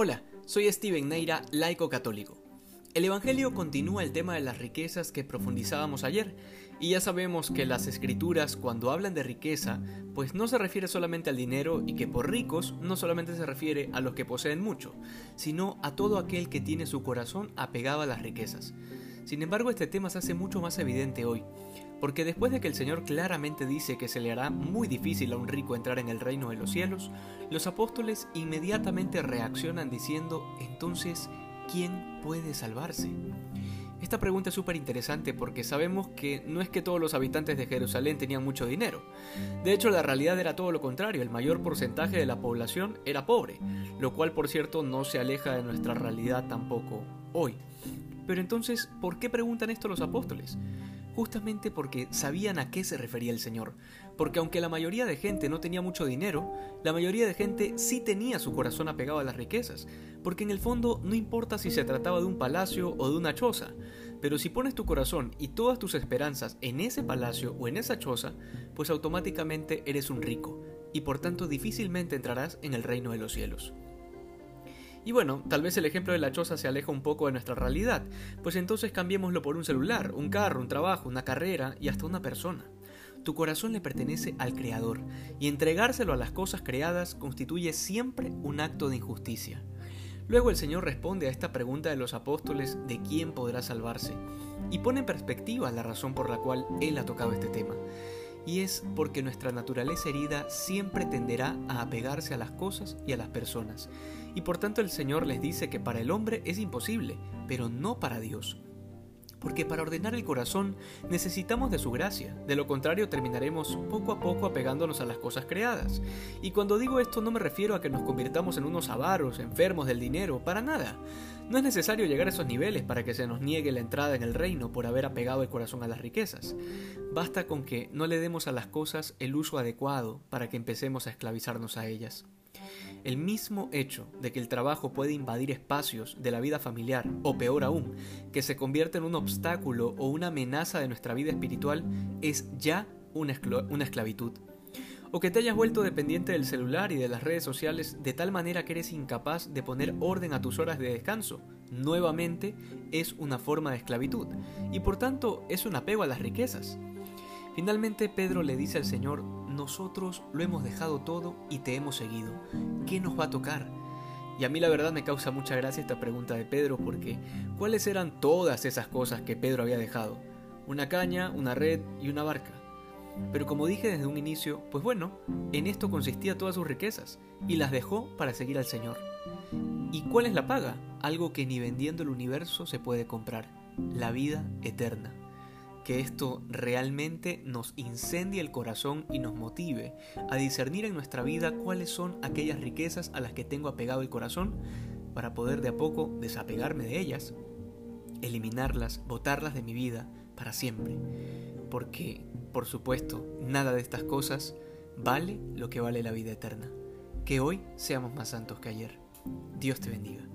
Hola, soy Steven Neira, laico católico. El Evangelio continúa el tema de las riquezas que profundizábamos ayer, y ya sabemos que las escrituras cuando hablan de riqueza, pues no se refiere solamente al dinero y que por ricos no solamente se refiere a los que poseen mucho, sino a todo aquel que tiene su corazón apegado a las riquezas. Sin embargo, este tema se hace mucho más evidente hoy, porque después de que el Señor claramente dice que se le hará muy difícil a un rico entrar en el reino de los cielos, los apóstoles inmediatamente reaccionan diciendo, entonces, ¿quién puede salvarse? Esta pregunta es súper interesante porque sabemos que no es que todos los habitantes de Jerusalén tenían mucho dinero. De hecho, la realidad era todo lo contrario, el mayor porcentaje de la población era pobre, lo cual por cierto no se aleja de nuestra realidad tampoco hoy. Pero entonces, ¿por qué preguntan esto los apóstoles? Justamente porque sabían a qué se refería el Señor. Porque aunque la mayoría de gente no tenía mucho dinero, la mayoría de gente sí tenía su corazón apegado a las riquezas. Porque en el fondo no importa si se trataba de un palacio o de una choza, pero si pones tu corazón y todas tus esperanzas en ese palacio o en esa choza, pues automáticamente eres un rico, y por tanto difícilmente entrarás en el reino de los cielos. Y bueno, tal vez el ejemplo de la choza se aleja un poco de nuestra realidad, pues entonces cambiémoslo por un celular, un carro, un trabajo, una carrera y hasta una persona. Tu corazón le pertenece al Creador, y entregárselo a las cosas creadas constituye siempre un acto de injusticia. Luego el Señor responde a esta pregunta de los apóstoles de quién podrá salvarse, y pone en perspectiva la razón por la cual Él ha tocado este tema y es porque nuestra naturaleza herida siempre tenderá a apegarse a las cosas y a las personas. Y por tanto el Señor les dice que para el hombre es imposible, pero no para Dios porque para ordenar el corazón necesitamos de su gracia, de lo contrario terminaremos poco a poco apegándonos a las cosas creadas. Y cuando digo esto no me refiero a que nos convirtamos en unos avaros, enfermos del dinero, para nada. No es necesario llegar a esos niveles para que se nos niegue la entrada en el reino por haber apegado el corazón a las riquezas. Basta con que no le demos a las cosas el uso adecuado para que empecemos a esclavizarnos a ellas. El mismo hecho de que el trabajo puede invadir espacios de la vida familiar, o peor aún, que se convierte en un obstáculo o una amenaza de nuestra vida espiritual, es ya una, esclavitud. O que te hayas vuelto dependiente del celular y de las redes sociales de tal manera que eres incapaz de poner orden a tus horas de descanso, nuevamente es una forma de esclavitud, y por tanto es un apego a las riquezas. Finalmente Pedro le dice al Señor, nosotros lo hemos dejado todo y te hemos seguido. ¿Qué nos va a tocar? Y a mí la verdad me causa mucha gracia esta pregunta de Pedro porque ¿cuáles eran todas esas cosas que Pedro había dejado? Una caña, una red y una barca. Pero como dije desde un inicio, pues bueno, en esto consistía todas sus riquezas y las dejó para seguir al Señor. ¿Y cuál es la paga? Algo que ni vendiendo el universo se puede comprar, la vida eterna que esto realmente nos incendie el corazón y nos motive a discernir en nuestra vida cuáles son aquellas riquezas a las que tengo apegado el corazón para poder de a poco desapegarme de ellas, eliminarlas, botarlas de mi vida para siempre. Porque, por supuesto, nada de estas cosas vale lo que vale la vida eterna. Que hoy seamos más santos que ayer. Dios te bendiga.